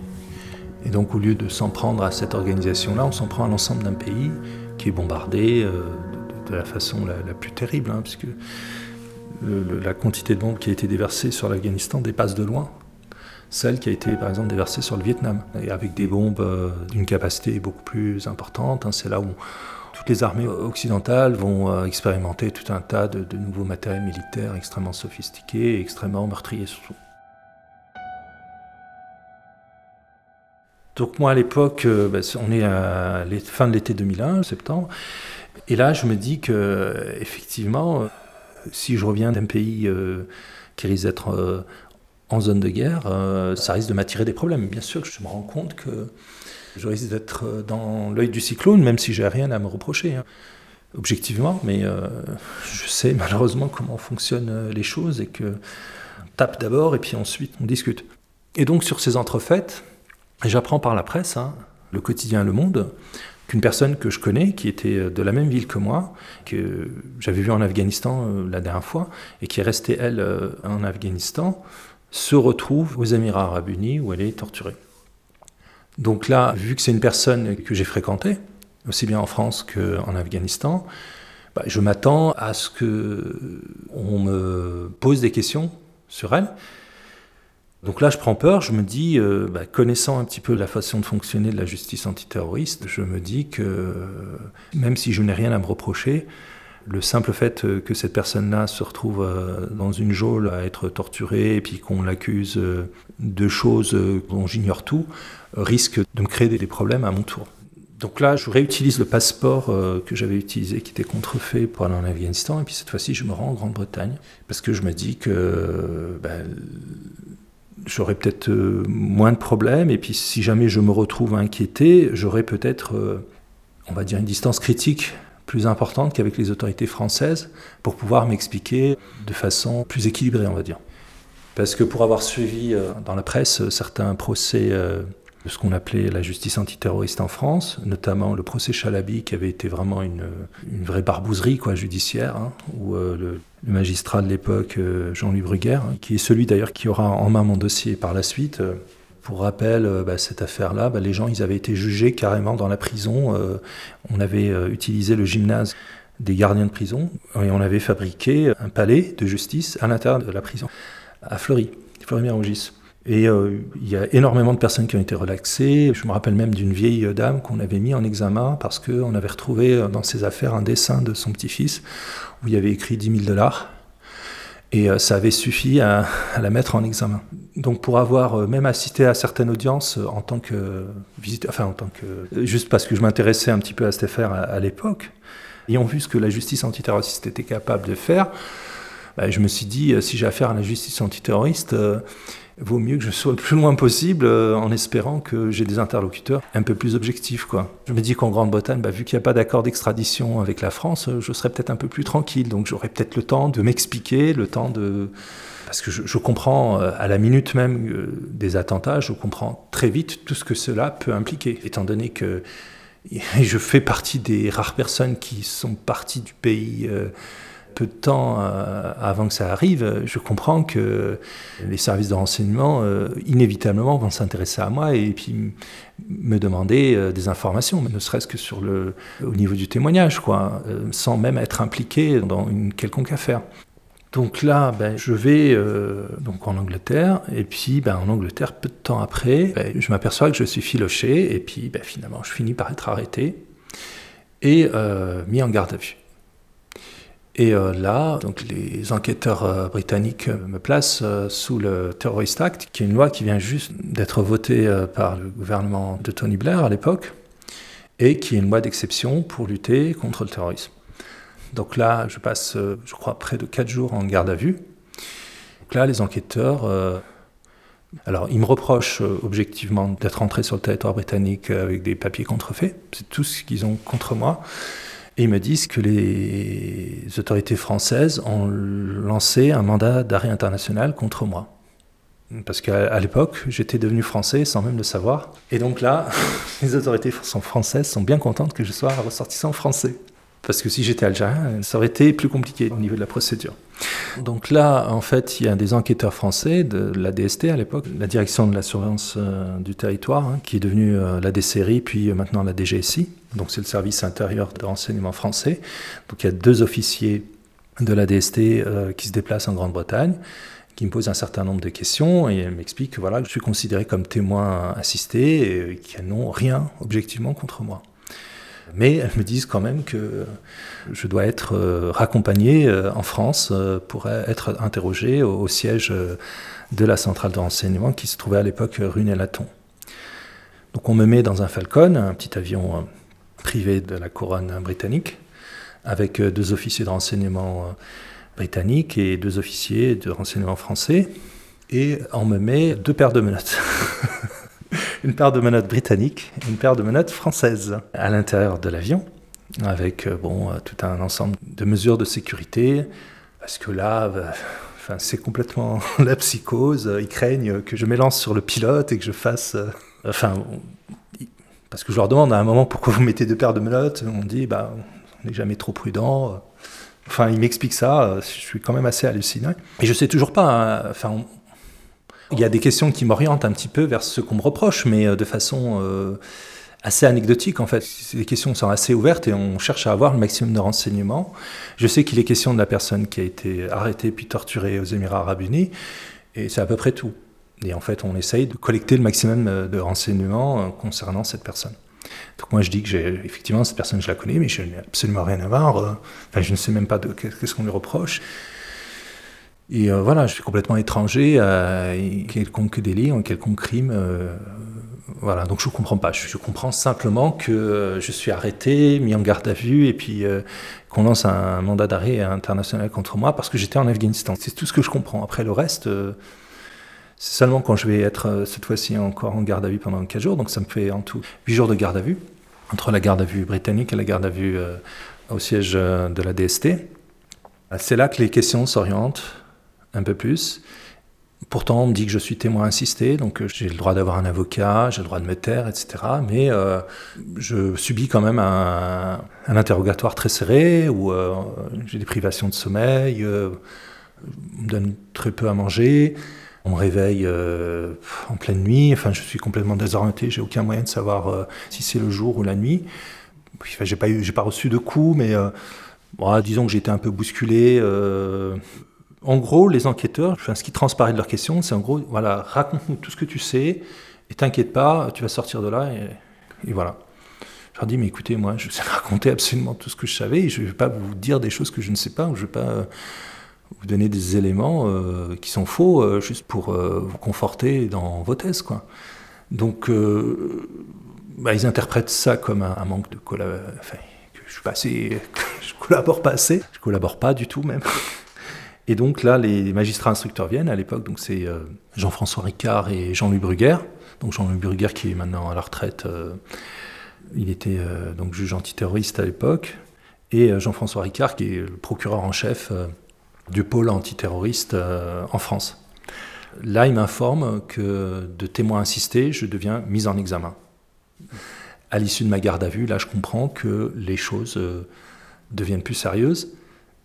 Et donc au lieu de s'en prendre à cette organisation-là, on s'en prend à l'ensemble d'un pays qui est bombardé euh, de, la façon la, plus terrible, hein, puisque la quantité de bombes qui a été déversée sur l'Afghanistan dépasse de loin celle qui a été par exemple déversée sur le Vietnam, et avec des bombes euh, d'une capacité beaucoup plus importante. Hein. C'est là où toutes les armées occidentales vont euh, expérimenter tout un tas de, de nouveaux matériels militaires extrêmement sophistiqués extrêmement meurtriers surtout. Donc moi à l'époque, euh, bah, on est à la fin de l'été 2001, septembre, et là je me dis que effectivement, euh, si je reviens d'un pays euh, qui risque d'être en zone de guerre, ça risque de m'attirer des problèmes. Bien sûr que je me rends compte que je risque d'être dans l'œil du cyclone, même si j'ai rien à me reprocher. Hein. Objectivement, mais je sais malheureusement comment fonctionnent les choses et que on tape d'abord et puis ensuite on discute. Et donc sur ces entrefaites, j'apprends par la presse, hein, le quotidien Le Monde, qu'une personne que je connais, qui était de la même ville que moi, que j'avais vu en Afghanistan euh, la dernière fois, et qui est restée, elle, euh, en Afghanistan, se retrouve aux Émirats arabes unis où elle est torturée. Donc là, vu que c'est une personne que j'ai fréquentée, aussi bien en France qu'en Afghanistan, bah, je m'attends à ce qu'on me pose des questions sur elle. Donc là, je prends peur, je me dis, euh, bah, connaissant un petit peu la façon de fonctionner de la justice antiterroriste, je me dis que même si je n'ai rien à me reprocher, le simple fait que cette personne-là se retrouve euh, dans une geôle à être torturée et puis qu'on l'accuse euh, de choses dont j'ignore tout, risque de me créer des problèmes à mon tour. Donc là, je réutilise le passeport que j'avais utilisé, qui était contrefait pour aller en Afghanistan, et puis cette fois-ci, je me rends en Grande-Bretagne, parce que je me dis que bah, j'aurais peut-être euh, moins de problèmes. Et puis si jamais je me retrouve inquiété, j'aurais peut-être, euh, on va dire, une distance critique plus importante qu'avec les autorités françaises pour pouvoir m'expliquer de façon plus équilibrée, on va dire. Parce que pour avoir suivi dans la presse certains procès de ce qu'on appelait la justice antiterroriste en France, notamment le procès Chalabi qui avait été vraiment une, une vraie barbouzerie quoi, judiciaire, hein, où le, le, magistrat de l'époque, Jean-Louis Bruguère, qui est celui d'ailleurs qui aura en main mon dossier par la suite, pour rappel, bah, cette affaire-là, bah, les gens ils avaient été jugés carrément dans la prison. Euh, on avait euh, utilisé le gymnase des gardiens de prison et on avait fabriqué un palais de justice à l'intérieur de la prison, à Fleury, Fleury-Mérogis. Et euh, il y a énormément de personnes qui ont été relaxées. Je me rappelle même d'une vieille dame qu'on avait mis en examen parce qu'on avait retrouvé dans ses affaires un dessin de son petit-fils où il y avait écrit 10 000 dollars. Et ça avait suffi à, la mettre en examen. Donc pour avoir même assisté à certaines audiences en tant que visiteur, enfin en tant que juste parce que je m'intéressais un petit peu à cette affaire à, l'époque, ayant vu ce que la justice antiterroriste était capable de faire, bah, je me suis dit si j'ai affaire à la justice antiterroriste, euh, vaut mieux que je sois le plus loin possible euh, en espérant que j'ai des interlocuteurs un peu plus objectifs. Quoi. Je me dis qu'en Grande-Bretagne, bah, vu qu'il n'y a pas d'accord d'extradition avec la France, euh, je serais peut-être un peu plus tranquille. Donc j'aurais peut-être le temps de m'expliquer, le temps de... Parce que je, comprends à la minute même des attentats, je comprends très vite tout ce que cela peut impliquer, étant donné que je fais partie des rares personnes qui sont parties du pays euh, peu de temps euh, avant que ça arrive. Je comprends que les services de renseignement, euh, inévitablement, vont s'intéresser à moi et puis me demander des informations, ne serait-ce que sur le, au niveau du témoignage, quoi, sans même être impliqué dans une quelconque affaire. Donc là, ben, je vais euh, donc en Angleterre, et puis ben, en Angleterre, peu de temps après, ben, je m'aperçois que je suis filoché, et puis finalement, je finis par être arrêté et euh, mis en garde à vue. Et euh, là, donc les enquêteurs euh, britanniques me placent euh, sous le Terrorist Act, qui est une loi qui vient juste d'être votée par le gouvernement de Tony Blair à l'époque, et qui est une loi d'exception pour lutter contre le terrorisme. Donc là, je passe, je crois, près de 4 jours en garde à vue. Donc là, les enquêteurs, euh, alors ils me reprochent euh, objectivement d'être entré sur le territoire britannique avec des papiers contrefaits. C'est tout ce qu'ils ont contre moi. Et ils me disent que les autorités françaises ont lancé un mandat d'arrêt international contre moi. Parce qu'à l'époque, j'étais devenu français sans même le savoir. Et donc là, les autorités françaises sont bien contentes que je sois ressortissant français. Parce que si j'étais algérien, ça aurait été plus compliqué au niveau de la procédure. Donc là, en fait, il y a des enquêteurs français de la DST à l'époque, la direction de la surveillance euh, du territoire, hein, qui est devenue euh, la DCRI, puis euh, maintenant la DGSI. Donc c'est le service intérieur de renseignement français. Donc il y a deux officiers de la DST euh, qui se déplacent en Grande-Bretagne qui me posent un certain nombre de questions et m'expliquent que je suis considéré comme témoin assisté et qu'ils n'ont rien objectivement contre moi. Mais elles me disent quand même que je dois être euh, raccompagné euh, en France euh, pour être interrogé au, siège de la centrale de renseignement qui se trouvait à l'époque rue Nélaton. Donc on me met dans un Falcon, un petit avion privé de la couronne britannique, avec deux officiers de renseignement britanniques et deux officiers de renseignement français, et on me met deux paires de menottes. une paire de menottes britanniques et une paire de menottes françaises à l'intérieur de l'avion, avec bon, tout un ensemble de mesures de sécurité, parce que là, enfin, c'est complètement la psychose. Ils craignent que je m'élance sur le pilote et que je fasse. enfin, parce que je leur demande à un moment pourquoi vous mettez deux paires de menottes. On dit, bah, on n'est jamais trop prudent. Enfin, ils m'expliquent ça. Je suis quand même assez halluciné. Et je sais toujours pas. Enfin, on, il y a des questions qui m'orientent un petit peu vers ce qu'on me reproche, mais de façon euh, assez anecdotique en fait. Les questions sont assez ouvertes et on cherche à avoir le maximum de renseignements. Je sais qu'il est question de la personne qui a été arrêtée puis torturée aux Émirats arabes unis, et c'est à peu près tout. Et en fait, on essaye de collecter le maximum de renseignements concernant cette personne. Donc moi je dis que j'ai effectivement cette personne je la connais, mais je n'ai absolument rien à voir. Enfin, je ne sais même pas de qu'est-ce qu'on lui reproche. Et euh, voilà, je suis complètement étranger à quelconque délit, un quelconque crime. Euh, voilà, donc je ne comprends pas. Je, comprends simplement que je suis arrêté, mis en garde à vue, et puis euh, qu'on lance un mandat d'arrêt international contre moi parce que j'étais en Afghanistan. C'est tout ce que je comprends. Après le reste, euh, c'est seulement quand je vais être cette fois-ci encore en garde à vue pendant 4 jours. Donc ça me fait en tout 8 jours de garde à vue, entre la garde à vue britannique et la garde à vue au siège de la DST. C'est là que les questions s'orientent un peu plus. Pourtant, on me dit que je suis témoin assisté, donc j'ai le droit d'avoir un avocat, j'ai le droit de me taire, etc. Mais euh, je subis quand même un, interrogatoire très serré où euh, j'ai des privations de sommeil, euh, on me donne très peu à manger, on me réveille en pleine nuit, enfin je suis complètement désorienté, j'ai aucun moyen de savoir si c'est le jour ou la nuit. J'ai pas, reçu de coups, mais bon, disons que été un peu bousculé en gros, les enquêteurs, ce qui transparaît de leurs questions, c'est en gros, voilà, raconte-nous tout ce que tu sais, et t'inquiète pas, tu vas sortir de là, et, voilà. Je leur dis, mais écoutez, moi, je sais raconter absolument tout ce que je savais, et je ne vais pas vous dire des choses que je ne sais pas, ou je ne vais pas euh, vous donner des éléments euh, qui sont faux, euh, juste pour vous conforter dans vos thèses, quoi. Donc, bah, ils interprètent ça comme un, manque de collaboration, enfin, je suis pas assez, je collabore pas assez, je collabore pas du tout même. Et donc là, les magistrats instructeurs viennent à l'époque, donc c'est euh, Jean-François Ricard et Jean-Louis Bruguère. Donc Jean-Louis Bruguère qui est maintenant à la retraite, euh, il était euh, donc juge antiterroriste à l'époque, et Jean-François Ricard qui est le procureur en chef du pôle antiterroriste en France. Là, il m'informe que de témoin assisté, je deviens mis en examen. À l'issue de ma garde à vue, là, je comprends que les choses deviennent plus sérieuses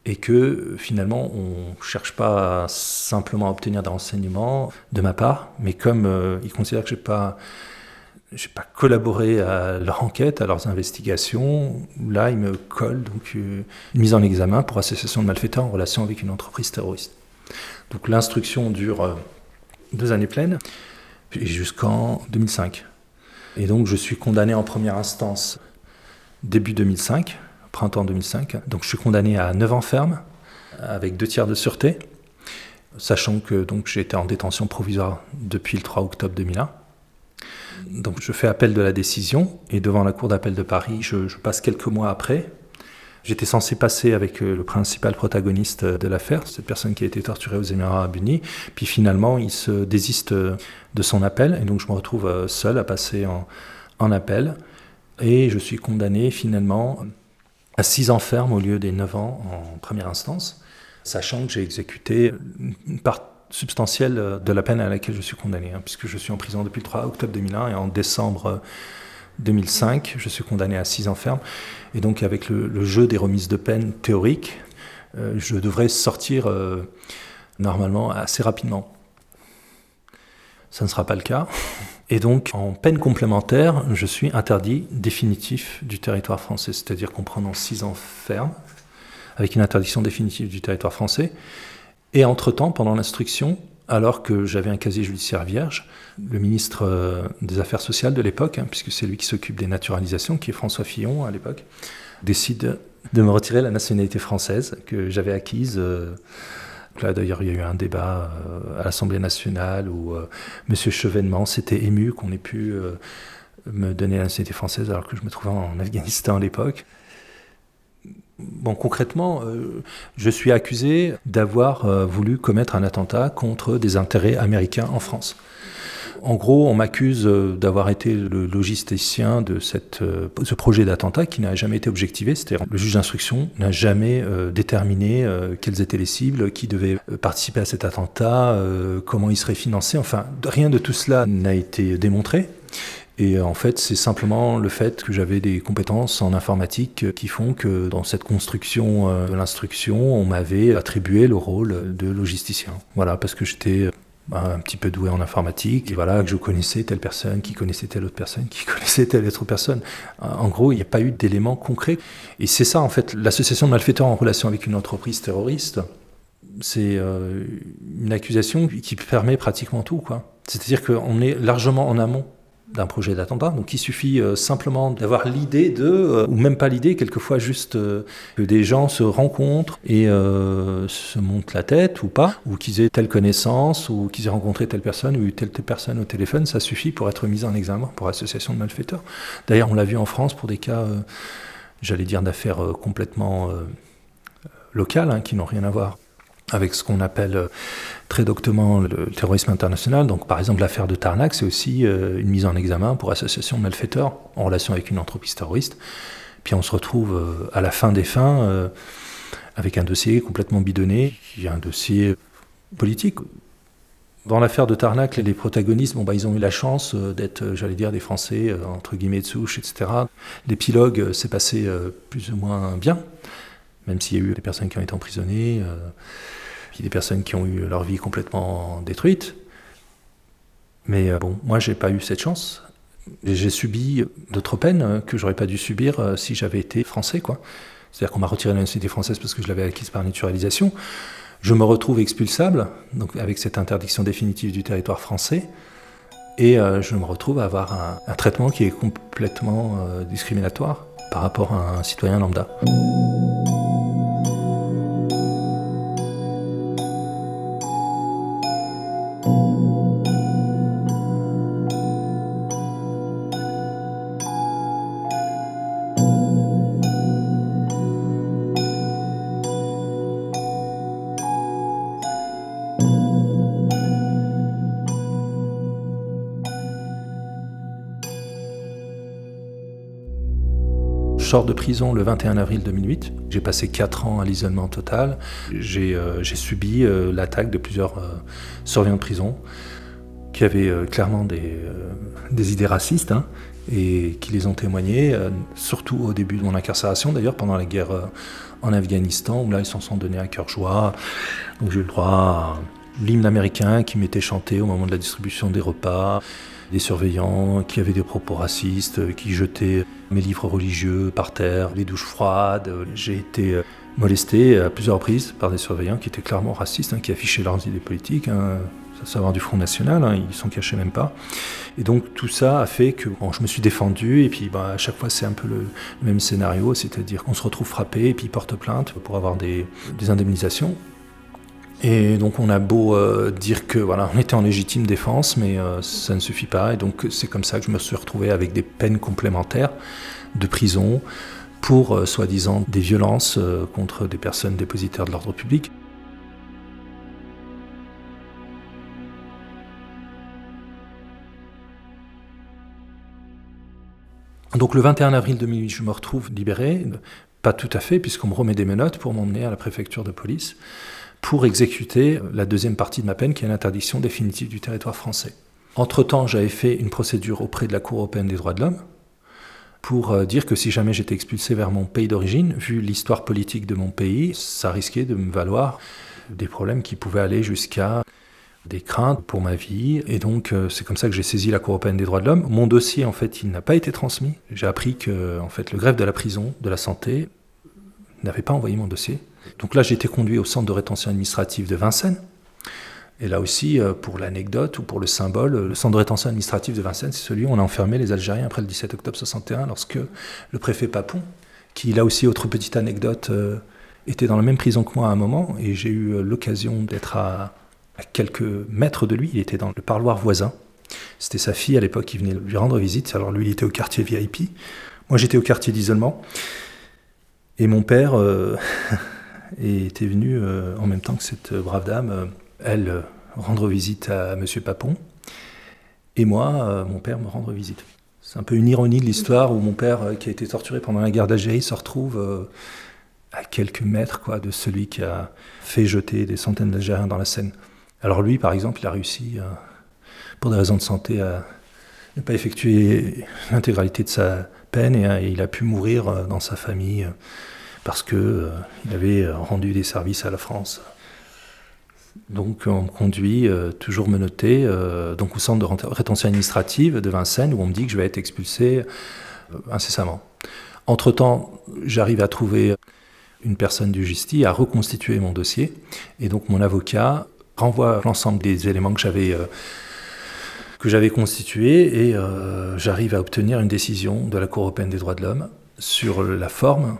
et que finalement on ne cherche pas simplement à obtenir des renseignements de ma part, mais comme euh, ils considèrent que je n'ai pas, pas collaboré à leur enquête, à leurs investigations, là ils me collent donc euh, une mise en examen pour association de malfaiteurs en relation avec une entreprise terroriste. Donc l'instruction dure euh, deux années pleines, jusqu'en 2005. Et donc je suis condamné en première instance début 2005 printemps 2005. Donc je suis condamné à 9 ans ferme, avec deux tiers de sûreté, sachant que donc j'étais en détention provisoire depuis le 3 octobre 2001. Donc je fais appel de la décision et devant la cour d'appel de Paris, je, passe quelques mois après. J'étais censé passer avec euh, le principal protagoniste de l'affaire, cette personne qui a été torturée aux Émirats arabes unis. Puis finalement, il se désiste de son appel et donc je me retrouve euh, seul à passer en appel. Et je suis condamné finalement à 6 ans ferme au lieu des 9 ans en première instance, sachant que j'ai exécuté une part substantielle de la peine à laquelle je suis condamné, hein, puisque je suis en prison depuis le 3 octobre 2001 et en décembre 2005, je suis condamné à 6 ans ferme. Et donc avec le, jeu des remises de peine théoriques, euh, je devrais sortir euh, normalement assez rapidement. Ça ne sera pas le cas. Et donc, en peine complémentaire, je suis interdit définitif du territoire français, c'est-à-dire qu'en prenant six ans ferme, avec une interdiction définitive du territoire français, et entre-temps, pendant l'instruction, alors que j'avais un casier judiciaire vierge, le ministre euh, des Affaires sociales de l'époque, hein, puisque c'est lui qui s'occupe des naturalisations, qui est François Fillon à l'époque, décide de me retirer la nationalité française que j'avais acquise. Euh, Là, d'ailleurs, il y a eu un débat euh, à l'Assemblée nationale où euh, M. Chevènement s'était ému qu'on ait pu euh, me donner la nationalité française alors que je me trouvais en Afghanistan à l'époque. Bon, concrètement, je suis accusé d'avoir voulu commettre un attentat contre des intérêts américains en France. En gros, on m'accuse euh, d'avoir été le logisticien de euh, ce projet d'attentat qui n'a jamais été objectivé. C'est-à-dire, le juge d'instruction n'a jamais euh, déterminé quelles étaient les cibles, qui devaient participer à cet attentat, comment il serait financé. Enfin, rien de tout cela n'a été démontré. Et en fait, c'est simplement le fait que j'avais des compétences en informatique qui font que dans cette construction de l'instruction, on m'avait attribué le rôle de logisticien. Voilà, parce que j'étais un petit peu doué en informatique, et voilà, que je connaissais telle personne, qui connaissait telle autre personne, qui connaissait telle autre personne. En gros, il n'y a pas eu d'éléments concrets. Et c'est ça, en fait, l'association de malfaiteurs en relation avec une entreprise terroriste, c'est euh, une accusation qui permet pratiquement tout, quoi. C'est-à-dire qu'on est largement en amont d'un projet d'attentat. Donc il suffit euh, simplement d'avoir l'idée de, euh, ou même pas l'idée, quelquefois juste euh, que des gens se rencontrent et se montent la tête ou pas, ou qu'ils aient telle connaissance, ou qu'ils aient rencontré telle personne, ou eu telle, telle personne au téléphone, ça suffit pour être mis en examen pour association de malfaiteurs. D'ailleurs, on l'a vu en France pour des cas, j'allais dire, d'affaires complètement locales, hein, qui n'ont rien à voir avec ce qu'on appelle très doctement le terrorisme international. Donc, par exemple, l'affaire de Tarnac, c'est aussi euh, une mise en examen pour association de malfaiteurs en relation avec une entreprise terroriste. Puis on se retrouve euh, à la fin des fins avec un dossier complètement bidonné, qui est un dossier politique. Dans l'affaire de Tarnac, les protagonistes, bon, bah, ils ont eu la chance d'être, j'allais dire, des Français, entre guillemets, de souche, etc. L'épilogue s'est passé plus ou moins bien, même s'il y a eu des personnes qui ont été emprisonnées, des personnes qui ont eu leur vie complètement détruite. Mais bon, moi, j'ai pas eu cette chance. J'ai subi d'autres peines que j'aurais pas dû subir si j'avais été français, quoi. C'est-à-dire qu'on m'a retiré la nationalité française parce que je l'avais acquise par naturalisation. Je me retrouve expulsable, donc avec cette interdiction définitive du territoire français, et euh, je me retrouve à avoir un, traitement qui est complètement euh, discriminatoire par rapport à un citoyen lambda. Sors de prison le 21 avril 2008. J'ai passé 4 ans à l'isolement total. J'ai euh, subi euh, l'attaque de plusieurs euh, surveillants de prison qui avaient clairement des, idées racistes hein, et qui les ont témoignées, surtout au début de mon incarcération d'ailleurs, pendant la guerre en Afghanistan, où là ils s'en sont donnés à cœur joie. Donc j'ai eu le droit à l'hymne américain qui m'était chanté au moment de la distribution des repas des surveillants qui avaient des propos racistes, qui jetaient mes livres religieux par terre, les douches froides. J'ai été molesté à plusieurs reprises par des surveillants qui étaient clairement racistes, hein, qui affichaient leurs idées politiques, hein, à savoir du Front National, hein, ils s'en cachaient même pas. Et donc tout ça a fait que bon, je me suis défendu, et puis bah, à chaque fois c'est un peu le, même scénario, c'est-à-dire qu'on se retrouve frappé, et puis porte plainte pour avoir des indemnisations. Et donc on a beau euh, dire que voilà, on était en légitime défense, mais euh, ça ne suffit pas. Et donc c'est comme ça que je me suis retrouvé avec des peines complémentaires de prison pour euh, soi-disant des violences contre des personnes dépositaires de l'ordre public. Donc le 21 avril 2008, je me retrouve libéré, pas tout à fait, puisqu'on me remet des menottes pour m'emmener à la préfecture de police pour exécuter la deuxième partie de ma peine, qui est l'interdiction définitive du territoire français. Entre-temps, j'avais fait une procédure auprès de la Cour européenne des droits de l'homme pour dire que si jamais j'étais expulsé vers mon pays d'origine, vu l'histoire politique de mon pays, ça risquait de me valoir des problèmes qui pouvaient aller jusqu'à des craintes pour ma vie. Et donc, c'est comme ça que j'ai saisi la Cour européenne des droits de l'homme. Mon dossier, en fait, il n'a pas été transmis. J'ai appris que, en fait, le greffe de la prison, de la santé, n'avait pas envoyé mon dossier. Donc là, j'ai été conduit au centre de rétention administrative de Vincennes. Et là aussi, pour l'anecdote ou pour le symbole, le centre de rétention administrative de Vincennes, c'est celui où on a enfermé les Algériens après le 17 octobre 61, lorsque le préfet Papon, qui là aussi, autre petite anecdote, était dans la même prison que moi à un moment, et j'ai eu l'occasion d'être à, quelques mètres de lui, il était dans le parloir voisin. C'était sa fille à l'époque qui venait lui rendre visite, alors lui il était au quartier VIP, moi j'étais au quartier d'isolement, et mon père... Euh, et était venue euh, en même temps que cette brave dame, euh, elle, euh, rendre visite à, Monsieur Papon, et moi, mon père, me rendre visite. C'est un peu une ironie de l'histoire où mon père, qui a été torturé pendant la guerre d'Algérie, se retrouve à quelques mètres quoi, de celui qui a fait jeter des centaines d'Algériens dans la Seine. Alors lui, par exemple, il a réussi, pour des raisons de santé, à ne pas effectuer l'intégralité de sa peine et il a pu mourir dans sa famille parce qu'il euh, avait rendu des services à la France. Donc on me conduit, euh, toujours menotté, euh, donc au centre de rétention administrative de Vincennes, où on me dit que je vais être expulsé euh, incessamment. Entre-temps, j'arrive à trouver une personne du justice, à reconstituer mon dossier, et donc mon avocat renvoie l'ensemble des éléments que j'avais que j'avais constitués, et j'arrive à obtenir une décision de la Cour européenne des droits de l'homme sur la forme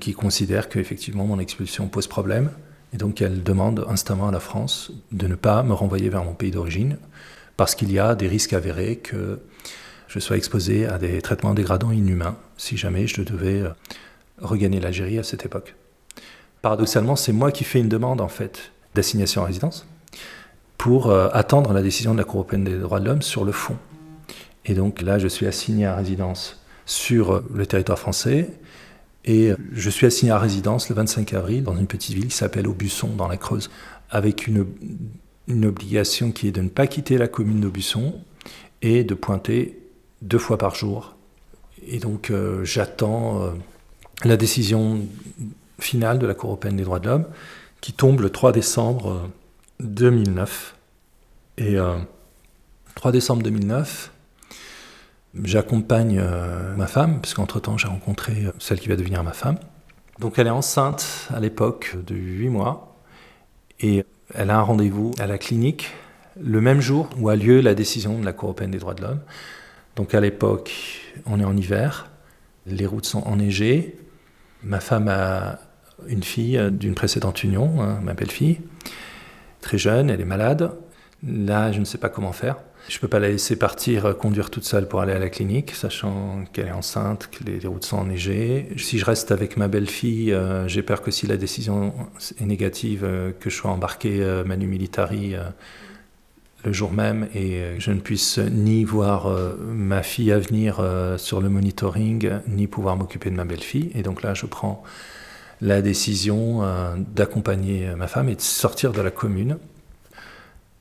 qui considère qu'effectivement mon expulsion pose problème. Et donc elle demande instamment à la France de ne pas me renvoyer vers mon pays d'origine, parce qu'il y a des risques avérés que je sois exposé à des traitements dégradants inhumains si jamais je devais regagner l'Algérie à cette époque. Paradoxalement, c'est moi qui fais une demande en fait d'assignation à résidence pour euh, attendre la décision de la Cour européenne des droits de l'homme sur le fond. Et donc là, je suis assigné à résidence sur le territoire français et je suis assigné à résidence le 25 avril dans une petite ville qui s'appelle Aubusson, dans la Creuse, avec une obligation qui est de ne pas quitter la commune d'Aubusson et de pointer deux fois par jour. Et donc euh, j'attends euh, la décision finale de la Cour européenne des droits de l'homme qui tombe le 3 décembre 2009. Et 3 décembre 2009, j'accompagne ma femme, puisqu'entre-temps j'ai rencontré celle qui va devenir ma femme. Donc elle est enceinte à l'époque de 8 mois et elle a un rendez-vous à la clinique le même jour où a lieu la décision de la Cour européenne des droits de l'homme. Donc à l'époque, on est en hiver, les routes sont enneigées, ma femme a une fille d'une précédente union, hein, ma belle-fille, très jeune, elle est malade. Là, je ne sais pas comment faire. Je ne peux pas la laisser partir, euh, conduire toute seule pour aller à la clinique, sachant qu'elle est enceinte, que les, routes sont enneigées. Si je reste avec ma belle-fille, euh, j'ai peur que si la décision est négative, euh, que je sois embarqué manu militari le jour même et je ne puisse ni voir ma fille à venir sur le monitoring, ni pouvoir m'occuper de ma belle-fille. Et donc là, je prends la décision d'accompagner ma femme et de sortir de la commune.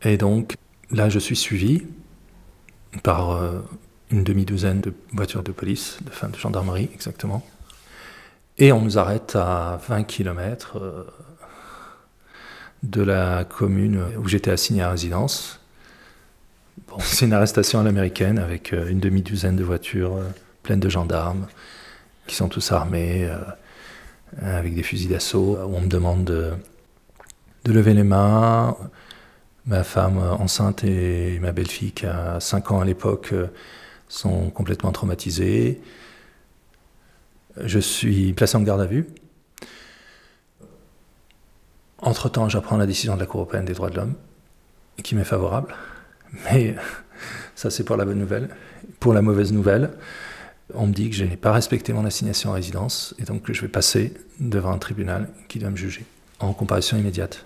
Et donc, Là, je suis suivi par euh, une demi-douzaine de voitures de police, de, fin, de gendarmerie exactement. Et on nous arrête à 20 km euh, de la commune où j'étais assigné à résidence. c'est une arrestation à l'américaine avec euh, une demi-douzaine de voitures pleines de gendarmes qui sont tous armés avec des fusils d'assaut on me demande de lever les mains, Ma femme enceinte et ma belle-fille qui a 5 ans à l'époque euh, sont complètement traumatisées. Je suis placé en garde à vue. Entre-temps, j'apprends la décision de la Cour européenne des droits de l'homme, qui m'est favorable. Mais ça, c'est pour la bonne nouvelle. Pour la mauvaise nouvelle, on me dit que je n'ai pas respecté mon assignation à résidence et donc que je vais passer devant un tribunal qui doit me juger en comparution immédiate.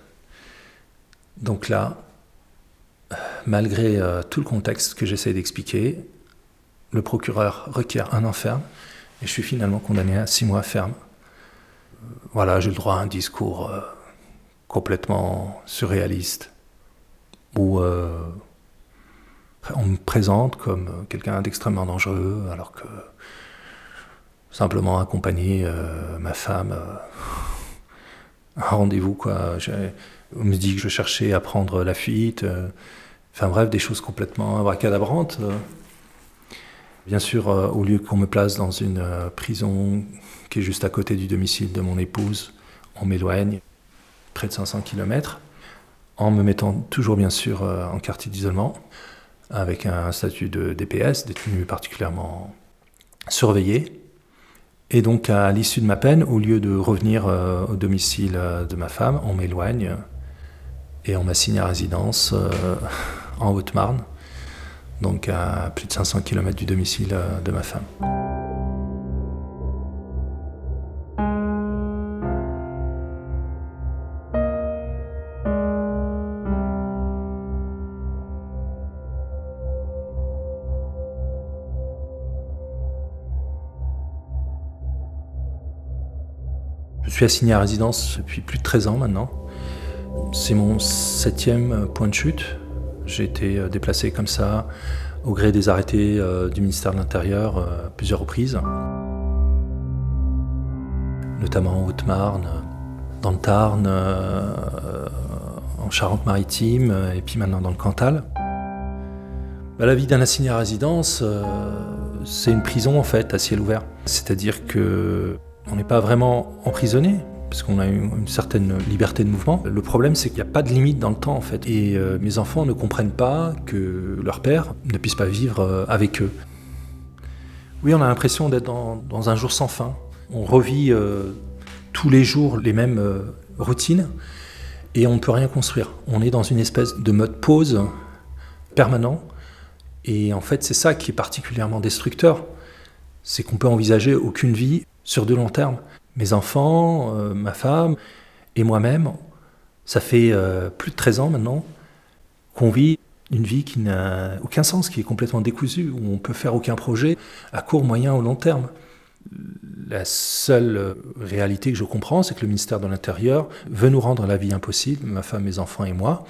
Donc là, malgré euh, tout le contexte que j'essaie d'expliquer, le procureur requiert un an ferme et je suis finalement condamné à six mois ferme. Euh, voilà, j'ai le droit à un discours euh, complètement surréaliste où on me présente comme quelqu'un d'extrêmement dangereux alors que simplement accompagner ma femme à un rendez-vous quoi. On me dit que je cherchais à prendre la fuite. Enfin bref, des choses complètement abracadabrantes. Bien sûr, euh, au lieu qu'on me place dans une euh, prison qui est juste à côté du domicile de mon épouse, on m'éloigne près de 500 km, en me mettant toujours bien sûr euh, en quartier d'isolement, avec un statut de DPS, détenu particulièrement surveillé. Et donc à l'issue de ma peine, au lieu de revenir au domicile de ma femme, on m'éloigne et on m'assigne à résidence en Haute-Marne, donc à plus de 500 km du domicile euh, de ma femme. Je suis assigné à résidence depuis plus de 13 ans maintenant. C'est mon septième point de chute. J'ai été euh, déplacé comme ça au gré des arrêtés euh, du ministère de l'Intérieur euh, à plusieurs reprises, notamment en Haute-Marne, dans le Tarn, en Charente-Maritime et puis maintenant dans le Cantal. Bah, la vie d'un assigné à résidence, c'est une prison en fait à ciel ouvert. C'est-à-dire que on n'est pas vraiment emprisonné, parce qu'on a une certaine liberté de mouvement. Le problème, c'est qu'il n'y a pas de limite dans le temps, en fait. Et euh, mes enfants ne comprennent pas que leur père ne puisse pas vivre euh, avec eux. Oui, on a l'impression d'être dans, un jour sans fin. On revit euh, tous les jours les mêmes routines et on ne peut rien construire. On est dans une espèce de mode pause permanent. Et en fait, c'est ça qui est particulièrement destructeur. C'est qu'on peut envisager aucune vie sur de long terme mes enfants, euh, ma femme et moi-même, ça fait euh, plus de 13 ans maintenant qu'on vit une vie qui n'a aucun sens, qui est complètement décousue, où on peut faire aucun projet à court, moyen ou long terme. La seule réalité que je comprends, c'est que le ministère de l'Intérieur veut nous rendre la vie impossible, ma femme, mes enfants et moi,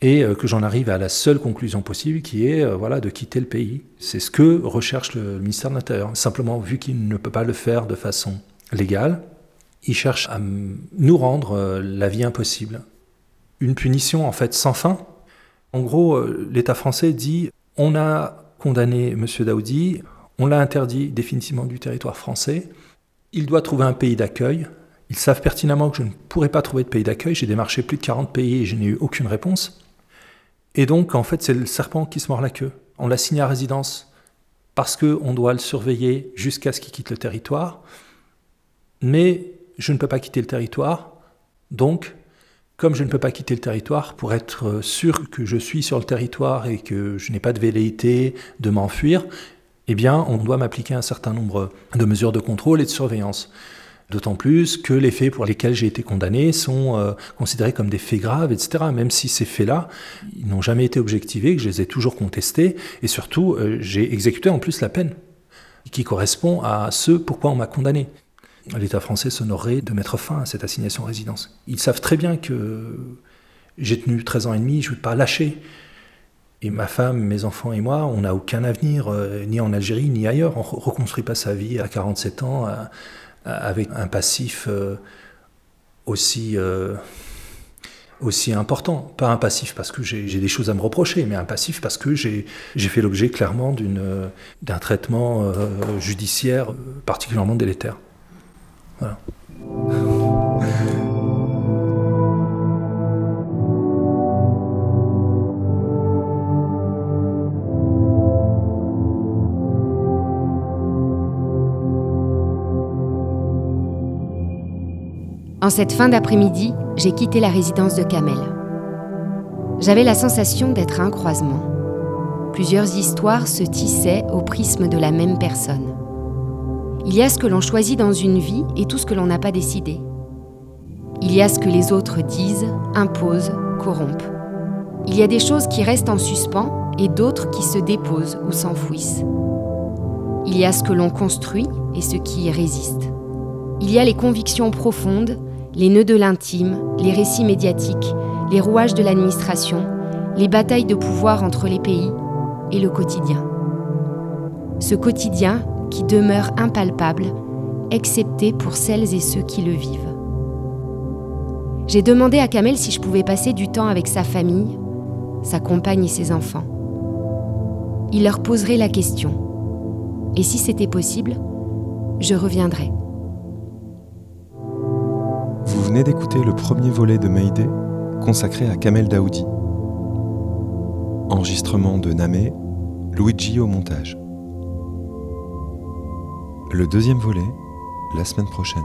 et euh, que j'en arrive à la seule conclusion possible qui est euh, voilà, de quitter le pays. C'est ce que recherche le ministère de l'Intérieur. Simplement, vu qu'il ne peut pas le faire de façon légale, il cherche à nous rendre euh, la vie impossible. Une punition en fait sans fin. En gros, l'État français dit on a condamné M. Daoudi, on l'a interdit définitivement du territoire français, il doit trouver un pays d'accueil. Ils savent pertinemment que je ne pourrai pas trouver de pays d'accueil. J'ai démarché plus de 40 pays et je n'ai eu aucune réponse. Et donc, en fait, c'est le serpent qui se mord la queue. On l'a signé à résidence parce qu'on doit le surveiller jusqu'à ce qu'il quitte le territoire. Mais je ne peux pas quitter le territoire. Donc, comme je ne peux pas quitter le territoire, pour être sûr que je suis sur le territoire et que je n'ai pas de velléité de m'enfuir, eh bien, on doit m'appliquer un certain nombre de mesures de contrôle et de surveillance. D'autant plus que les faits pour lesquels j'ai été condamné sont euh, considérés comme des faits graves, etc. Même si ces faits-là, ils n'ont jamais été objectivés, que je les ai toujours contestés, et surtout, euh, j'ai exécuté en plus la peine, qui correspond à ce pourquoi on m'a condamné. L'État français s'honorerait de mettre fin à cette assignation à résidence. Ils savent très bien que j'ai tenu 13 ans et demi, je ne vais pas lâcher. Et ma femme, mes enfants et moi, on n'a aucun avenir, euh, ni en Algérie, ni ailleurs. On ne reconstruit pas sa vie à 47 ans. Avec un passif euh, aussi, euh, aussi important. Pas un passif parce que j'ai des choses à me reprocher, mais un passif parce que j'ai fait l'objet clairement d'un traitement judiciaire particulièrement délétère. En cette fin d'après-midi, j'ai quitté la résidence de Kamel. J'avais la sensation d'être à un croisement. Plusieurs histoires se tissaient au prisme de la même personne. Il y a ce que l'on choisit dans une vie et tout ce que l'on n'a pas décidé. Il y a ce que les autres disent, imposent, corrompent. Il y a des choses qui restent en suspens et d'autres qui se déposent ou s'enfouissent. Il y a ce que l'on construit et ce qui y résiste. Il y a les convictions profondes les nœuds de l'intime, les récits médiatiques, les rouages de l'administration, les batailles de pouvoir entre les pays et le quotidien. Ce quotidien qui demeure impalpable, excepté pour celles et ceux qui le vivent. J'ai demandé à Kamel si je pouvais passer du temps avec sa famille, sa compagne et ses enfants. Il leur poserait la question. Et si c'était possible, je reviendrai. Vous venez d'écouter le premier volet de Mayday consacré à Kamel Daoudi. Enregistrement de Namé, Luigi au montage. Le deuxième volet, la semaine prochaine.